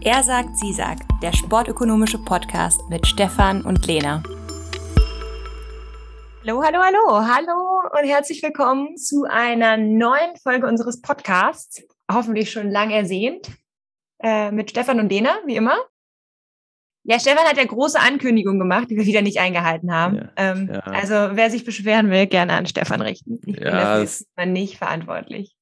Er sagt, sie sagt, der sportökonomische Podcast mit Stefan und Lena. Hallo, hallo, hallo, hallo und herzlich willkommen zu einer neuen Folge unseres Podcasts. Hoffentlich schon lang ersehnt. Äh, mit Stefan und Lena, wie immer. Ja, Stefan hat ja große Ankündigungen gemacht, die wir wieder nicht eingehalten haben. Ja, ähm, ja. Also wer sich beschweren will, gerne an Stefan richten. Ich ja, bin dafür ist man nicht verantwortlich.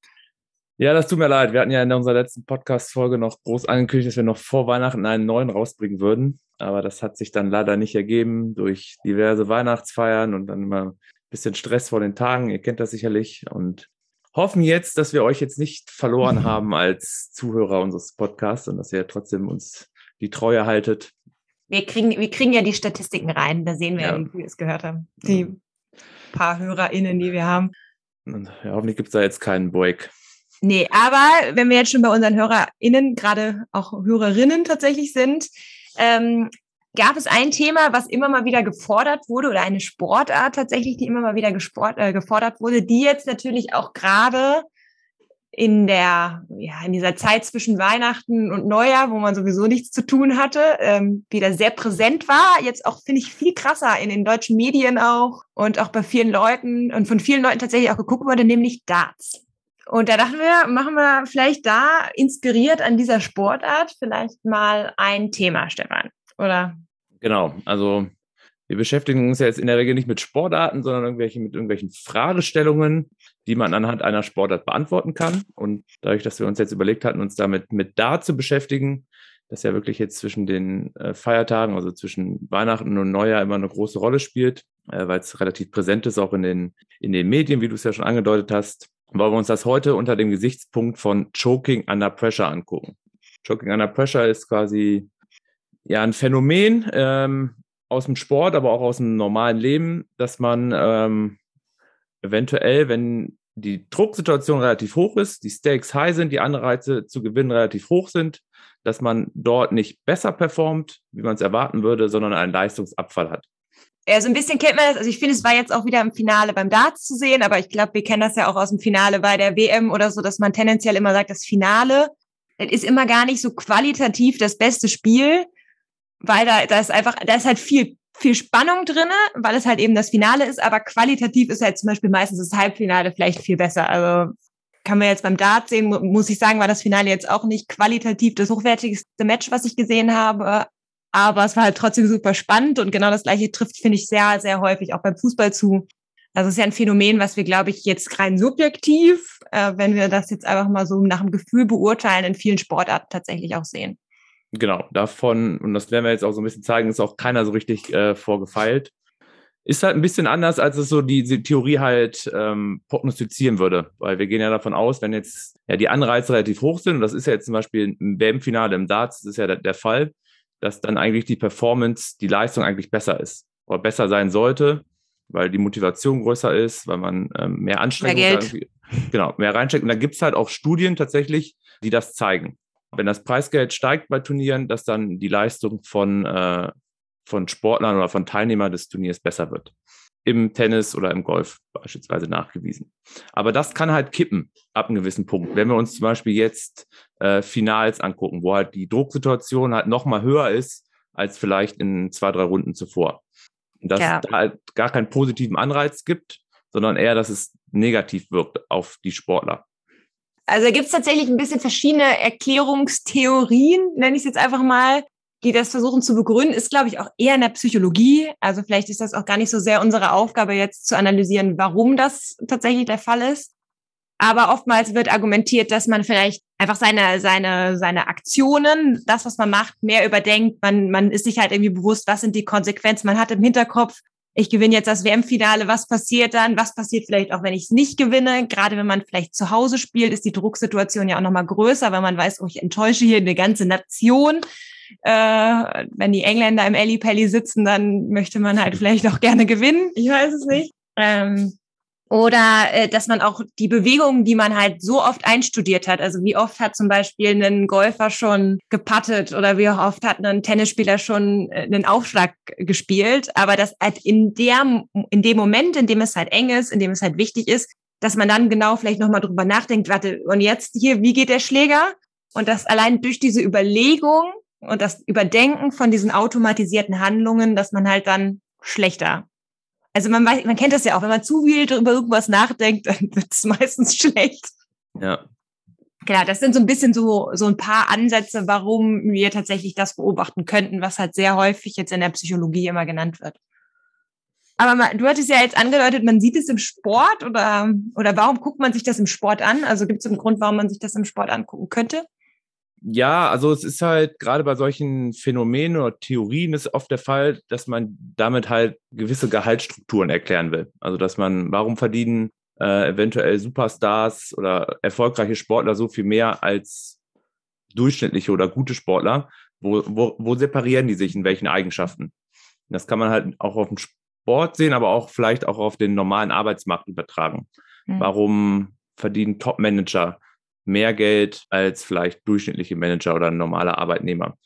Ja, das tut mir leid. Wir hatten ja in unserer letzten Podcast-Folge noch groß angekündigt, dass wir noch vor Weihnachten einen neuen rausbringen würden. Aber das hat sich dann leider nicht ergeben durch diverse Weihnachtsfeiern und dann immer ein bisschen Stress vor den Tagen. Ihr kennt das sicherlich und hoffen jetzt, dass wir euch jetzt nicht verloren haben als Zuhörer unseres Podcasts und dass ihr trotzdem uns die Treue haltet. Wir kriegen, wir kriegen ja die Statistiken rein. Da sehen wir, ja. wie wir es gehört haben. Die paar HörerInnen, die wir haben. Und ja, hoffentlich gibt es da jetzt keinen Break. Nee, aber wenn wir jetzt schon bei unseren HörerInnen, gerade auch Hörerinnen tatsächlich sind, ähm, gab es ein Thema, was immer mal wieder gefordert wurde oder eine Sportart tatsächlich, die immer mal wieder gesport, äh, gefordert wurde, die jetzt natürlich auch gerade in der, ja, in dieser Zeit zwischen Weihnachten und Neujahr, wo man sowieso nichts zu tun hatte, ähm, wieder sehr präsent war. Jetzt auch, finde ich, viel krasser in den deutschen Medien auch und auch bei vielen Leuten und von vielen Leuten tatsächlich auch geguckt wurde, nämlich Darts. Und da dachten wir, machen wir vielleicht da inspiriert an dieser Sportart vielleicht mal ein Thema, Stefan, oder? Genau, also wir beschäftigen uns ja jetzt in der Regel nicht mit Sportarten, sondern irgendwelche, mit irgendwelchen Fragestellungen, die man anhand einer Sportart beantworten kann. Und dadurch, dass wir uns jetzt überlegt hatten, uns damit mit Dart zu beschäftigen, das ja wirklich jetzt zwischen den äh, Feiertagen, also zwischen Weihnachten und Neujahr immer eine große Rolle spielt, äh, weil es relativ präsent ist, auch in den, in den Medien, wie du es ja schon angedeutet hast, wollen wir uns das heute unter dem Gesichtspunkt von Choking Under Pressure angucken. Choking Under Pressure ist quasi ja ein Phänomen ähm, aus dem Sport, aber auch aus dem normalen Leben, dass man ähm, eventuell, wenn die Drucksituation relativ hoch ist, die Stakes high sind, die Anreize zu gewinnen relativ hoch sind, dass man dort nicht besser performt, wie man es erwarten würde, sondern einen Leistungsabfall hat. Ja, so ein bisschen kennt man das. Also ich finde, es war jetzt auch wieder im Finale beim Darts zu sehen, aber ich glaube, wir kennen das ja auch aus dem Finale bei der WM oder so, dass man tendenziell immer sagt, das Finale das ist immer gar nicht so qualitativ das beste Spiel, weil da, da ist einfach, da ist halt viel, viel Spannung drinne, weil es halt eben das Finale ist, aber qualitativ ist halt zum Beispiel meistens das Halbfinale vielleicht viel besser. Also kann man jetzt beim Dart sehen, muss ich sagen, war das Finale jetzt auch nicht qualitativ das hochwertigste Match, was ich gesehen habe, aber es war halt trotzdem super spannend und genau das gleiche trifft, finde ich, sehr, sehr häufig auch beim Fußball zu. Also es ist ja ein Phänomen, was wir, glaube ich, jetzt rein subjektiv, äh, wenn wir das jetzt einfach mal so nach dem Gefühl beurteilen, in vielen Sportarten tatsächlich auch sehen. Genau, davon, und das werden wir jetzt auch so ein bisschen zeigen, ist auch keiner so richtig äh, vorgefeilt. Ist halt ein bisschen anders, als es so diese Theorie halt ähm, prognostizieren würde. Weil wir gehen ja davon aus, wenn jetzt ja die Anreize relativ hoch sind, und das ist ja jetzt zum Beispiel im WM-Finale im Darts, das ist ja der, der Fall, dass dann eigentlich die Performance, die Leistung eigentlich besser ist oder besser sein sollte, weil die Motivation größer ist, weil man ähm, mehr Anstrengung mehr Geld. genau, mehr reinsteckt. Und da gibt es halt auch Studien tatsächlich, die das zeigen. Wenn das Preisgeld steigt bei Turnieren, dass dann die Leistung von, äh, von Sportlern oder von Teilnehmern des Turniers besser wird im Tennis oder im Golf beispielsweise nachgewiesen. Aber das kann halt kippen ab einem gewissen Punkt. Wenn wir uns zum Beispiel jetzt äh, Finals angucken, wo halt die Drucksituation halt noch mal höher ist als vielleicht in zwei, drei Runden zuvor. Und dass ja. da halt gar keinen positiven Anreiz gibt, sondern eher, dass es negativ wirkt auf die Sportler. Also gibt es tatsächlich ein bisschen verschiedene Erklärungstheorien, nenne ich es jetzt einfach mal die das versuchen zu begründen, ist, glaube ich, auch eher in der Psychologie. Also vielleicht ist das auch gar nicht so sehr unsere Aufgabe, jetzt zu analysieren, warum das tatsächlich der Fall ist. Aber oftmals wird argumentiert, dass man vielleicht einfach seine, seine, seine Aktionen, das, was man macht, mehr überdenkt. Man, man ist sich halt irgendwie bewusst, was sind die Konsequenzen. Man hat im Hinterkopf, ich gewinne jetzt das WM-Finale, was passiert dann? Was passiert vielleicht auch, wenn ich es nicht gewinne? Gerade wenn man vielleicht zu Hause spielt, ist die Drucksituation ja auch nochmal größer, weil man weiß, oh, ich enttäusche hier eine ganze Nation. Äh, wenn die Engländer im Ellie Pelli sitzen, dann möchte man halt vielleicht auch gerne gewinnen. Ich weiß es nicht. Ähm, oder äh, dass man auch die Bewegungen, die man halt so oft einstudiert hat, also wie oft hat zum Beispiel ein Golfer schon gepattet oder wie oft hat ein Tennisspieler schon äh, einen Aufschlag gespielt, aber das halt in der in dem Moment, in dem es halt eng ist, in dem es halt wichtig ist, dass man dann genau vielleicht nochmal drüber nachdenkt, warte, und jetzt hier, wie geht der Schläger? und dass allein durch diese Überlegung und das Überdenken von diesen automatisierten Handlungen, dass man halt dann schlechter. Also man weiß, man kennt das ja auch, wenn man zu viel über irgendwas nachdenkt, dann wird es meistens schlecht. Ja. Genau, das sind so ein bisschen so, so ein paar Ansätze, warum wir tatsächlich das beobachten könnten, was halt sehr häufig jetzt in der Psychologie immer genannt wird. Aber man, du hattest ja jetzt angedeutet, man sieht es im Sport oder, oder warum guckt man sich das im Sport an? Also gibt es einen Grund, warum man sich das im Sport angucken könnte? Ja, also es ist halt gerade bei solchen Phänomenen oder Theorien ist oft der Fall, dass man damit halt gewisse Gehaltsstrukturen erklären will. Also dass man, warum verdienen äh, eventuell Superstars oder erfolgreiche Sportler so viel mehr als durchschnittliche oder gute Sportler? Wo, wo, wo separieren die sich in welchen Eigenschaften? Das kann man halt auch auf dem Sport sehen, aber auch vielleicht auch auf den normalen Arbeitsmarkt übertragen. Mhm. Warum verdienen Top-Manager mehr Geld als vielleicht durchschnittliche Manager oder normale Arbeitnehmer.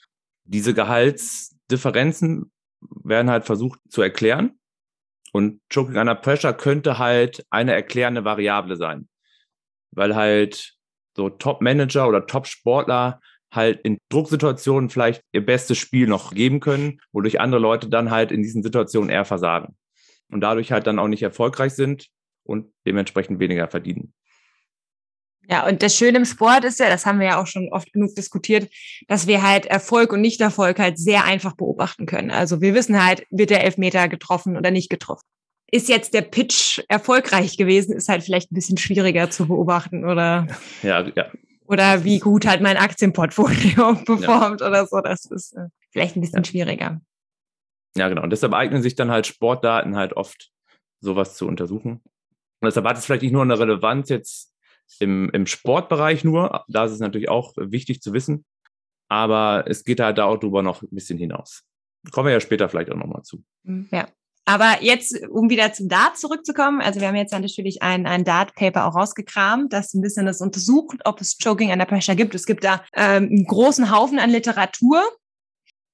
Diese Gehaltsdifferenzen werden halt versucht zu erklären. Und Choking Under Pressure könnte halt eine erklärende Variable sein. Weil halt so Top-Manager oder Top-Sportler halt in Drucksituationen vielleicht ihr bestes Spiel noch geben können, wodurch andere Leute dann halt in diesen Situationen eher versagen. Und dadurch halt dann auch nicht erfolgreich sind und dementsprechend weniger verdienen. Ja, und das Schöne im Sport ist ja, das haben wir ja auch schon oft genug diskutiert, dass wir halt Erfolg und Nichterfolg halt sehr einfach beobachten können. Also wir wissen halt, wird der Elfmeter getroffen oder nicht getroffen. Ist jetzt der Pitch erfolgreich gewesen, ist halt vielleicht ein bisschen schwieriger zu beobachten oder, ja, ja. oder wie gut halt mein Aktienportfolio performt ja. oder so. Das ist äh, vielleicht ein bisschen ja. schwieriger. Ja, genau. Und deshalb eignen sich dann halt Sportdaten halt oft, sowas zu untersuchen. Und deshalb hat es vielleicht nicht nur eine Relevanz jetzt im, im Sportbereich nur. Da ist es natürlich auch wichtig zu wissen. Aber es geht halt darüber noch ein bisschen hinaus. Kommen wir ja später vielleicht auch nochmal zu. Mhm, ja. Aber jetzt, um wieder zum Dart zurückzukommen, also wir haben jetzt natürlich ein, ein Dart-Paper auch rausgekramt, das ein bisschen das untersucht, ob es Choking under Pressure gibt. Es gibt da ähm, einen großen Haufen an Literatur,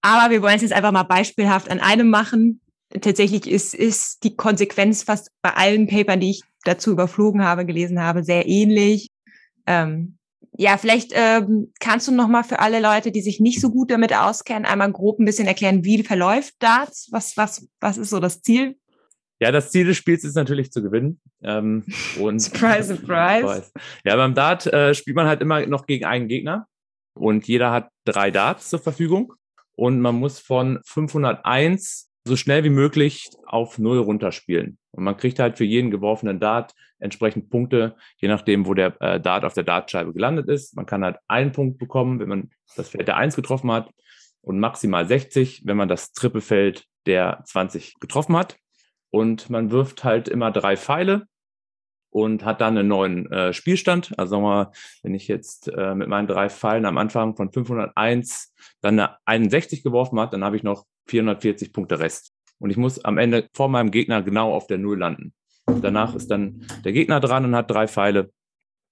aber wir wollen es jetzt einfach mal beispielhaft an einem machen. Tatsächlich ist, ist die Konsequenz fast bei allen Papern, die ich dazu überflogen habe, gelesen habe, sehr ähnlich. Ähm, ja, vielleicht ähm, kannst du noch mal für alle Leute, die sich nicht so gut damit auskennen, einmal grob ein bisschen erklären, wie verläuft Darts? Was, was, was ist so das Ziel? Ja, das Ziel des Spiels ist natürlich zu gewinnen. Ähm, und surprise, surprise. Ja, beim Dart äh, spielt man halt immer noch gegen einen Gegner und jeder hat drei Darts zur Verfügung und man muss von 501 so schnell wie möglich auf Null runterspielen. Und man kriegt halt für jeden geworfenen Dart entsprechend Punkte, je nachdem, wo der äh, Dart auf der Dartscheibe gelandet ist. Man kann halt einen Punkt bekommen, wenn man das Feld der 1 getroffen hat und maximal 60, wenn man das Trippelfeld der 20 getroffen hat. Und man wirft halt immer drei Pfeile und hat dann einen neuen äh, Spielstand. Also sagen wir wenn ich jetzt äh, mit meinen drei Pfeilen am Anfang von 501 dann eine 61 geworfen hat, dann habe ich noch 440 Punkte Rest. Und ich muss am Ende vor meinem Gegner genau auf der Null landen. Danach ist dann der Gegner dran und hat drei Pfeile.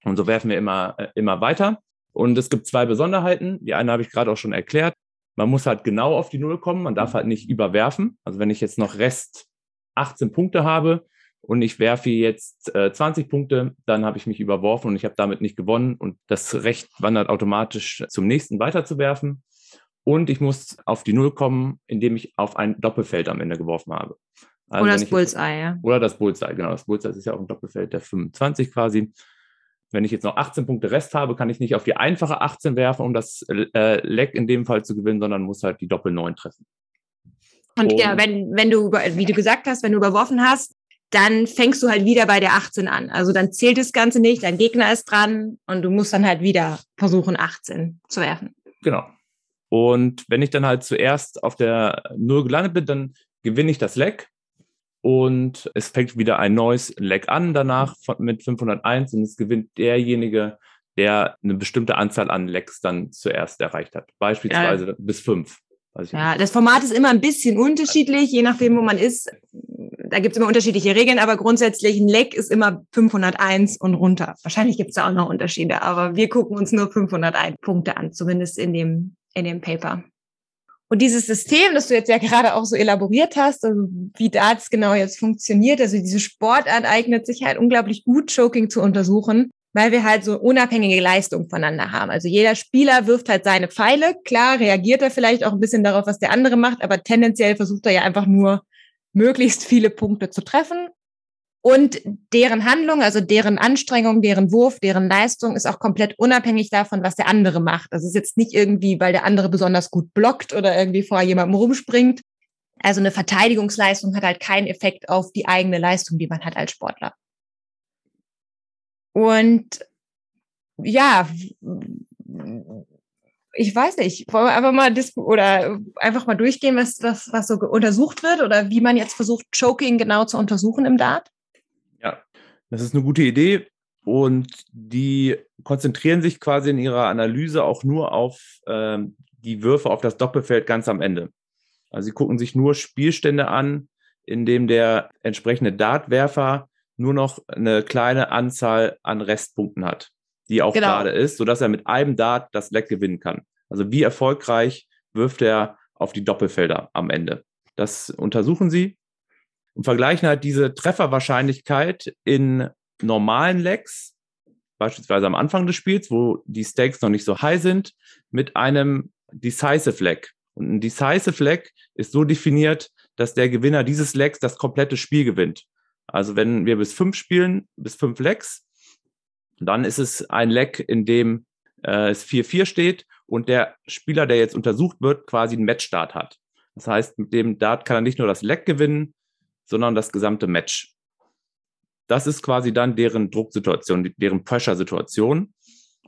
Und so werfen wir immer, äh, immer weiter. Und es gibt zwei Besonderheiten. Die eine habe ich gerade auch schon erklärt. Man muss halt genau auf die Null kommen. Man darf halt nicht überwerfen. Also wenn ich jetzt noch Rest 18 Punkte habe und ich werfe jetzt äh, 20 Punkte, dann habe ich mich überworfen und ich habe damit nicht gewonnen. Und das Recht wandert automatisch zum nächsten weiterzuwerfen und ich muss auf die Null kommen, indem ich auf ein Doppelfeld am Ende geworfen habe. Also oder das Bullseye, ja. Oder das Bullseye, genau. Das Bullseye ist ja auch ein Doppelfeld der 25 quasi. Wenn ich jetzt noch 18 Punkte Rest habe, kann ich nicht auf die einfache 18 werfen, um das äh, Leck in dem Fall zu gewinnen, sondern muss halt die Doppel 9 treffen. Und, und ja, wenn, wenn du, wie du gesagt hast, wenn du überworfen hast, dann fängst du halt wieder bei der 18 an. Also dann zählt das Ganze nicht, dein Gegner ist dran und du musst dann halt wieder versuchen, 18 zu werfen. Genau. Und wenn ich dann halt zuerst auf der Null gelandet bin, dann gewinne ich das Leck und es fängt wieder ein neues Leck an danach mit 501 und es gewinnt derjenige, der eine bestimmte Anzahl an Lecks dann zuerst erreicht hat. Beispielsweise ja. bis fünf. Ja, das Format ist immer ein bisschen unterschiedlich, je nachdem, wo man ist. Da gibt es immer unterschiedliche Regeln, aber grundsätzlich ein Leck ist immer 501 und runter. Wahrscheinlich gibt es da auch noch Unterschiede, aber wir gucken uns nur 501 Punkte an, zumindest in dem in dem Paper. Und dieses System, das du jetzt ja gerade auch so elaboriert hast, also wie das genau jetzt funktioniert, also diese Sportart eignet sich halt unglaublich gut, Choking zu untersuchen, weil wir halt so unabhängige Leistungen voneinander haben. Also jeder Spieler wirft halt seine Pfeile. Klar reagiert er vielleicht auch ein bisschen darauf, was der andere macht, aber tendenziell versucht er ja einfach nur, möglichst viele Punkte zu treffen. Und deren Handlung, also deren Anstrengung, deren Wurf, deren Leistung ist auch komplett unabhängig davon, was der andere macht. Es ist jetzt nicht irgendwie, weil der andere besonders gut blockt oder irgendwie vor jemandem rumspringt. Also eine Verteidigungsleistung hat halt keinen Effekt auf die eigene Leistung, die man hat als Sportler. Und ja, ich weiß nicht, wollen wir einfach mal oder einfach mal durchgehen, was, was, was so untersucht wird oder wie man jetzt versucht, Choking genau zu untersuchen im Dart? Das ist eine gute Idee und die konzentrieren sich quasi in ihrer Analyse auch nur auf ähm, die Würfe auf das Doppelfeld ganz am Ende. Also sie gucken sich nur Spielstände an, in dem der entsprechende Dartwerfer nur noch eine kleine Anzahl an Restpunkten hat, die auch genau. gerade ist, sodass er mit einem Dart das Leck gewinnen kann. Also wie erfolgreich wirft er auf die Doppelfelder am Ende. Das untersuchen sie und vergleichen halt diese Trefferwahrscheinlichkeit in normalen Lecks, beispielsweise am Anfang des Spiels, wo die Stakes noch nicht so high sind, mit einem Decisive Leg. Und ein Decisive Leg ist so definiert, dass der Gewinner dieses Legs das komplette Spiel gewinnt. Also wenn wir bis fünf spielen, bis fünf Lecks, dann ist es ein Leck, in dem äh, es 4-4 steht und der Spieler, der jetzt untersucht wird, quasi einen Matchstart hat. Das heißt, mit dem Dart kann er nicht nur das Leck gewinnen, sondern das gesamte Match. Das ist quasi dann deren Drucksituation, deren Pressure-Situation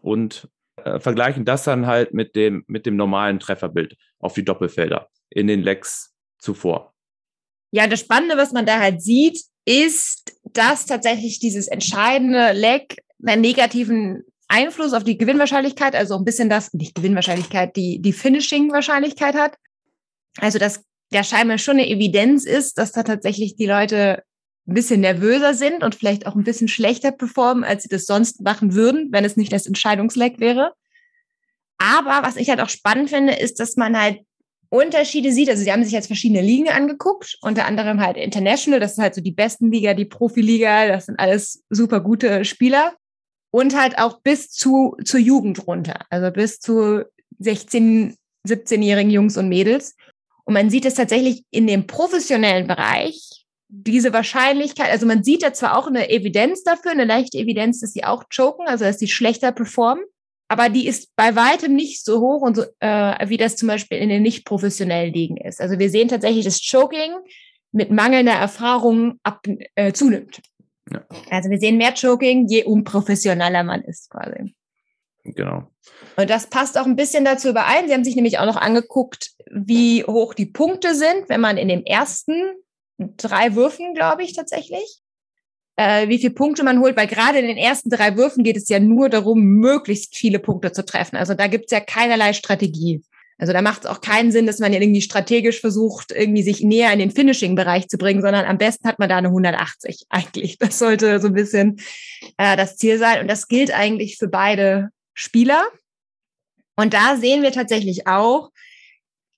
und äh, vergleichen das dann halt mit dem, mit dem normalen Trefferbild auf die Doppelfelder in den Lecks zuvor. Ja, das Spannende, was man da halt sieht, ist, dass tatsächlich dieses entscheidende Leg einen negativen Einfluss auf die Gewinnwahrscheinlichkeit, also ein bisschen das, nicht Gewinnwahrscheinlichkeit, die, die Finishing-Wahrscheinlichkeit hat. Also, dass der scheinbar schon eine Evidenz ist, dass da tatsächlich die Leute ein bisschen nervöser sind und vielleicht auch ein bisschen schlechter performen, als sie das sonst machen würden, wenn es nicht das Entscheidungsleck wäre. Aber was ich halt auch spannend finde, ist, dass man halt Unterschiede sieht. Also sie haben sich jetzt verschiedene Ligen angeguckt, unter anderem halt International, das ist halt so die besten Liga, die Profiliga, das sind alles super gute Spieler. Und halt auch bis zu, zur Jugend runter, also bis zu 16, 17-jährigen Jungs und Mädels. Und man sieht es tatsächlich in dem professionellen Bereich, diese Wahrscheinlichkeit, also man sieht da zwar auch eine Evidenz dafür, eine leichte Evidenz, dass sie auch choken, also dass sie schlechter performen aber die ist bei weitem nicht so hoch und so, äh, wie das zum Beispiel in den nicht professionellen Ligen ist. Also wir sehen tatsächlich, dass Choking mit mangelnder Erfahrung ab, äh, zunimmt. Ja. Also wir sehen mehr Choking, je unprofessioneller man ist quasi. Genau. Und das passt auch ein bisschen dazu überein. Sie haben sich nämlich auch noch angeguckt, wie hoch die Punkte sind, wenn man in den ersten drei Würfen, glaube ich, tatsächlich, äh, wie viele Punkte man holt, weil gerade in den ersten drei Würfen geht es ja nur darum, möglichst viele Punkte zu treffen. Also da gibt es ja keinerlei Strategie. Also da macht es auch keinen Sinn, dass man irgendwie strategisch versucht, irgendwie sich näher in den Finishing-Bereich zu bringen, sondern am besten hat man da eine 180 eigentlich. Das sollte so ein bisschen äh, das Ziel sein. Und das gilt eigentlich für beide Spieler. Und da sehen wir tatsächlich auch,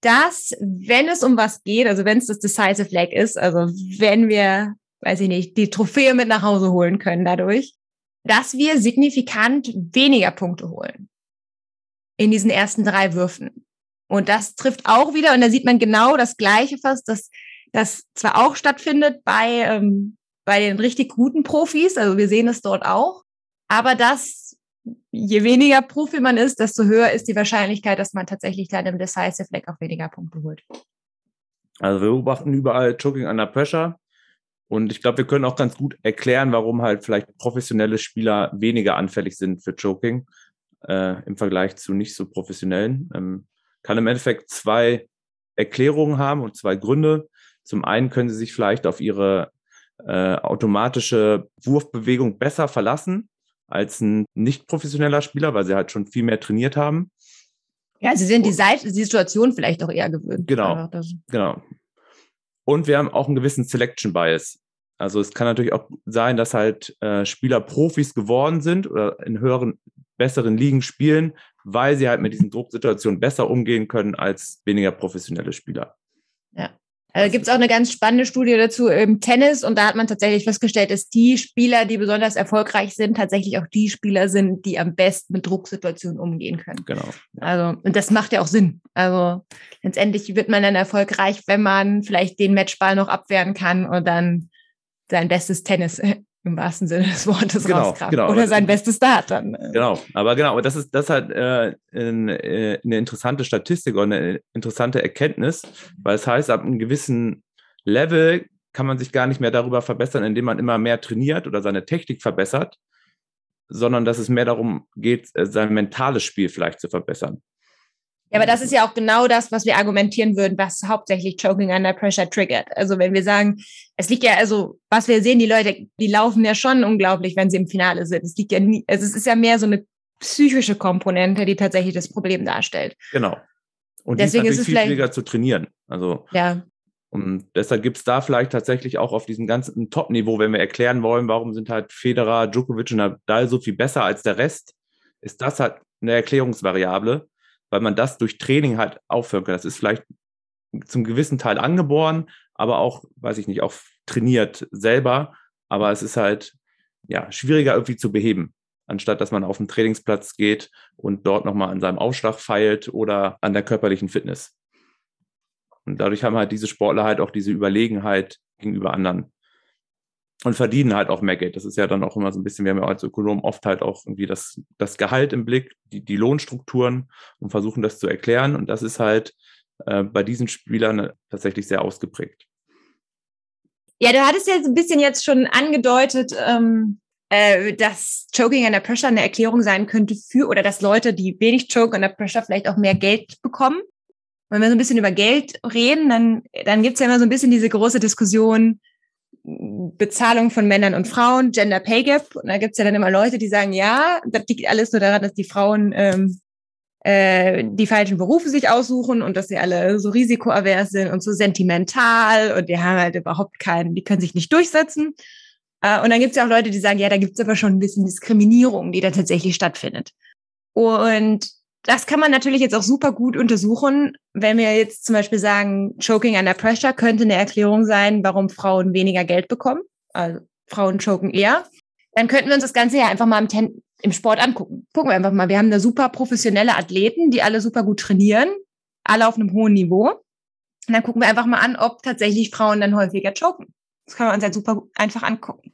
dass wenn es um was geht, also wenn es das Decisive Leg ist, also wenn wir weiß ich nicht, die Trophäe mit nach Hause holen können dadurch, dass wir signifikant weniger Punkte holen in diesen ersten drei Würfen. Und das trifft auch wieder, und da sieht man genau das Gleiche fast, dass das zwar auch stattfindet bei, ähm, bei den richtig guten Profis, also wir sehen es dort auch, aber dass je weniger Profi man ist, desto höher ist die Wahrscheinlichkeit, dass man tatsächlich dann im Decisive Leg auch weniger Punkte holt. Also wir beobachten überall Choking under Pressure. Und ich glaube, wir können auch ganz gut erklären, warum halt vielleicht professionelle Spieler weniger anfällig sind für Choking äh, im Vergleich zu nicht so professionellen. Ähm, kann im Endeffekt zwei Erklärungen haben und zwei Gründe. Zum einen können sie sich vielleicht auf ihre äh, automatische Wurfbewegung besser verlassen als ein nicht professioneller Spieler, weil sie halt schon viel mehr trainiert haben. Ja, sie sind die, Seite, die Situation vielleicht auch eher gewöhnt. Genau. Genau. Und wir haben auch einen gewissen Selection Bias. Also es kann natürlich auch sein, dass halt äh, Spieler Profis geworden sind oder in höheren, besseren Ligen spielen, weil sie halt mit diesen Drucksituationen besser umgehen können als weniger professionelle Spieler. Ja. Also gibt es auch eine ganz spannende Studie dazu im Tennis und da hat man tatsächlich festgestellt, dass die Spieler, die besonders erfolgreich sind, tatsächlich auch die Spieler sind, die am besten mit Drucksituationen umgehen können. Genau. Also, und das macht ja auch Sinn. Also letztendlich wird man dann erfolgreich, wenn man vielleicht den Matchball noch abwehren kann und dann sein bestes Tennis im wahrsten Sinne des Wortes genau, rauskramt. Genau. Oder sein bestes Start dann. Genau, aber genau, aber das ist das ist halt äh, eine, äh, eine interessante Statistik und eine interessante Erkenntnis, weil es heißt, ab einem gewissen Level kann man sich gar nicht mehr darüber verbessern, indem man immer mehr trainiert oder seine Technik verbessert, sondern dass es mehr darum geht, äh, sein mentales Spiel vielleicht zu verbessern. Ja, aber das ist ja auch genau das, was wir argumentieren würden, was hauptsächlich Choking Under Pressure triggert. Also wenn wir sagen, es liegt ja, also was wir sehen, die Leute, die laufen ja schon unglaublich, wenn sie im Finale sind. Es liegt ja nie, also es ist ja mehr so eine psychische Komponente, die tatsächlich das Problem darstellt. Genau. Und Deswegen ist ist es viel vielleicht- schwieriger zu trainieren. Also Ja, Und deshalb gibt es da vielleicht tatsächlich auch auf diesem ganzen Top-Niveau, wenn wir erklären wollen, warum sind halt Federer, Djokovic und Nadal so viel besser als der Rest, ist das halt eine Erklärungsvariable, weil man das durch Training halt aufhören kann. Das ist vielleicht zum gewissen Teil angeboren, aber auch, weiß ich nicht, auch trainiert selber. Aber es ist halt ja schwieriger irgendwie zu beheben, anstatt dass man auf den Trainingsplatz geht und dort nochmal an seinem Aufschlag feilt oder an der körperlichen Fitness. Und dadurch haben halt diese Sportler halt auch diese Überlegenheit gegenüber anderen. Und verdienen halt auch mehr Geld. Das ist ja dann auch immer so ein bisschen, wir haben ja als Ökonom oft halt auch irgendwie das, das Gehalt im Blick, die, die Lohnstrukturen und versuchen das zu erklären. Und das ist halt äh, bei diesen Spielern tatsächlich sehr ausgeprägt. Ja, du hattest ja so ein bisschen jetzt schon angedeutet, ähm, äh, dass Choking under Pressure eine Erklärung sein könnte für, oder dass Leute, die wenig Choke under Pressure vielleicht auch mehr Geld bekommen. Wenn wir so ein bisschen über Geld reden, dann, dann gibt's ja immer so ein bisschen diese große Diskussion, Bezahlung von Männern und Frauen, Gender Pay Gap. Und da gibt's ja dann immer Leute, die sagen, ja, das liegt alles nur daran, dass die Frauen ähm, äh, die falschen Berufe sich aussuchen und dass sie alle so risikoavers sind und so sentimental und die haben halt überhaupt keinen, die können sich nicht durchsetzen. Äh, und dann gibt es ja auch Leute, die sagen, ja, da gibt es aber schon ein bisschen Diskriminierung, die da tatsächlich stattfindet. Und das kann man natürlich jetzt auch super gut untersuchen, wenn wir jetzt zum Beispiel sagen, Choking under Pressure könnte eine Erklärung sein, warum Frauen weniger Geld bekommen. Also Frauen choken eher. Dann könnten wir uns das Ganze ja einfach mal im, Ten im Sport angucken. Gucken wir einfach mal. Wir haben da super professionelle Athleten, die alle super gut trainieren, alle auf einem hohen Niveau. Und dann gucken wir einfach mal an, ob tatsächlich Frauen dann häufiger choken. Das können wir uns halt super einfach angucken.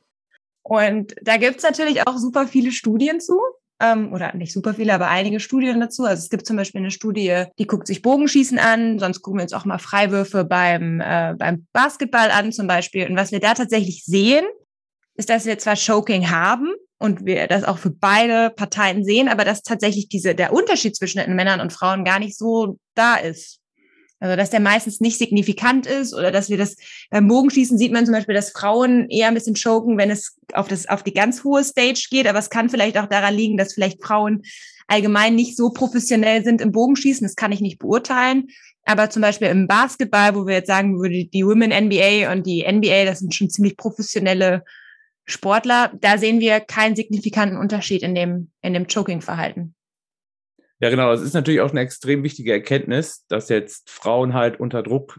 Und da gibt's natürlich auch super viele Studien zu. Ähm, oder nicht super viele, aber einige Studien dazu. Also es gibt zum Beispiel eine Studie, die guckt sich Bogenschießen an, sonst gucken wir uns auch mal Freiwürfe beim, äh, beim Basketball an zum Beispiel. Und was wir da tatsächlich sehen, ist, dass wir zwar Choking haben und wir das auch für beide Parteien sehen, aber dass tatsächlich diese, der Unterschied zwischen Männern und Frauen gar nicht so da ist. Also, dass der meistens nicht signifikant ist oder dass wir das beim Bogenschießen sieht man zum Beispiel, dass Frauen eher ein bisschen choken, wenn es auf das, auf die ganz hohe Stage geht. Aber es kann vielleicht auch daran liegen, dass vielleicht Frauen allgemein nicht so professionell sind im Bogenschießen. Das kann ich nicht beurteilen. Aber zum Beispiel im Basketball, wo wir jetzt sagen würde, die Women NBA und die NBA, das sind schon ziemlich professionelle Sportler, da sehen wir keinen signifikanten Unterschied in dem, in dem Choking-Verhalten. Ja, genau. Es ist natürlich auch eine extrem wichtige Erkenntnis, dass jetzt Frauen halt unter Druck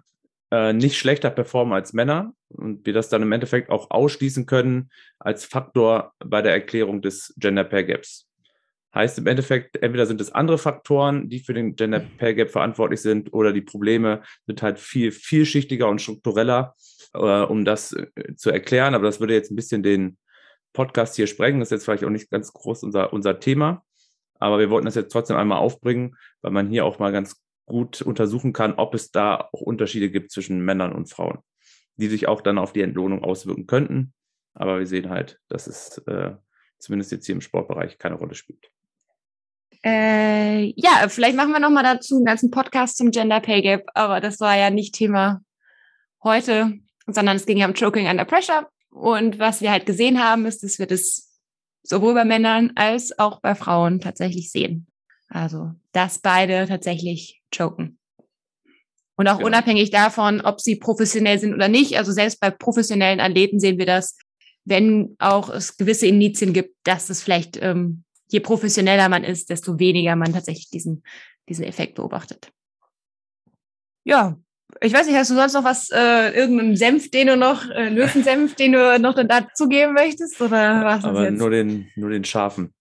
äh, nicht schlechter performen als Männer und wir das dann im Endeffekt auch ausschließen können als Faktor bei der Erklärung des Gender Pay Gaps. Heißt im Endeffekt, entweder sind es andere Faktoren, die für den Gender Pay Gap verantwortlich sind, oder die Probleme sind halt viel vielschichtiger und struktureller, äh, um das äh, zu erklären. Aber das würde jetzt ein bisschen den Podcast hier sprengen. Das ist jetzt vielleicht auch nicht ganz groß unser, unser Thema. Aber wir wollten das jetzt trotzdem einmal aufbringen, weil man hier auch mal ganz gut untersuchen kann, ob es da auch Unterschiede gibt zwischen Männern und Frauen, die sich auch dann auf die Entlohnung auswirken könnten. Aber wir sehen halt, dass es äh, zumindest jetzt hier im Sportbereich keine Rolle spielt. Äh, ja, vielleicht machen wir noch mal dazu einen ganzen Podcast zum Gender Pay Gap, aber das war ja nicht Thema heute, sondern es ging ja um Choking under Pressure. Und was wir halt gesehen haben, ist, dass wir das sowohl bei Männern als auch bei Frauen tatsächlich sehen. Also, dass beide tatsächlich choken. Und auch Genau. unabhängig davon, ob sie professionell sind oder nicht. Also selbst bei professionellen Athleten sehen wir das, wenn auch es gewisse Indizien gibt, dass es vielleicht, ähm, je professioneller man ist, desto weniger man tatsächlich diesen, diesen Effekt beobachtet. Ja, Ich weiß nicht, hast du sonst noch was, äh, irgendeinen Senf, den du noch, äh, Löwensenf, den du noch dazugeben möchtest? Oder was Aber jetzt? nur den, nur den scharfen.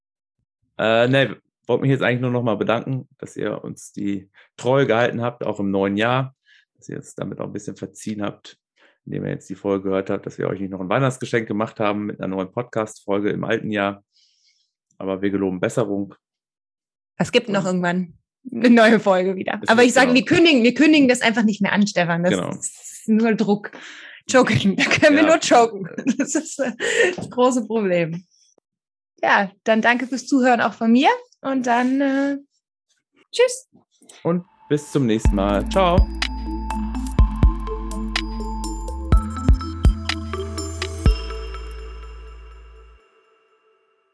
Äh, ne, wollte mich jetzt eigentlich nur noch mal bedanken, dass ihr uns die Treue gehalten habt, auch im neuen Jahr, dass ihr es damit auch ein bisschen verziehen habt, indem ihr jetzt die Folge gehört habt, dass wir euch nicht noch ein Weihnachtsgeschenk gemacht haben mit einer neuen Podcast-Folge im alten Jahr. Aber wir geloben Besserung. Es gibt noch irgendwann eine neue Folge wieder. Es Aber ich sage, genau. wir kündigen, wir kündigen das einfach nicht mehr an, Stefan. Das Genau. ist nur Druck. Joken. Da können wir Ja. nur joken. Das ist äh, das große Problem. Ja, dann danke fürs Zuhören auch von mir und dann äh, tschüss. Und bis zum nächsten Mal. Ciao.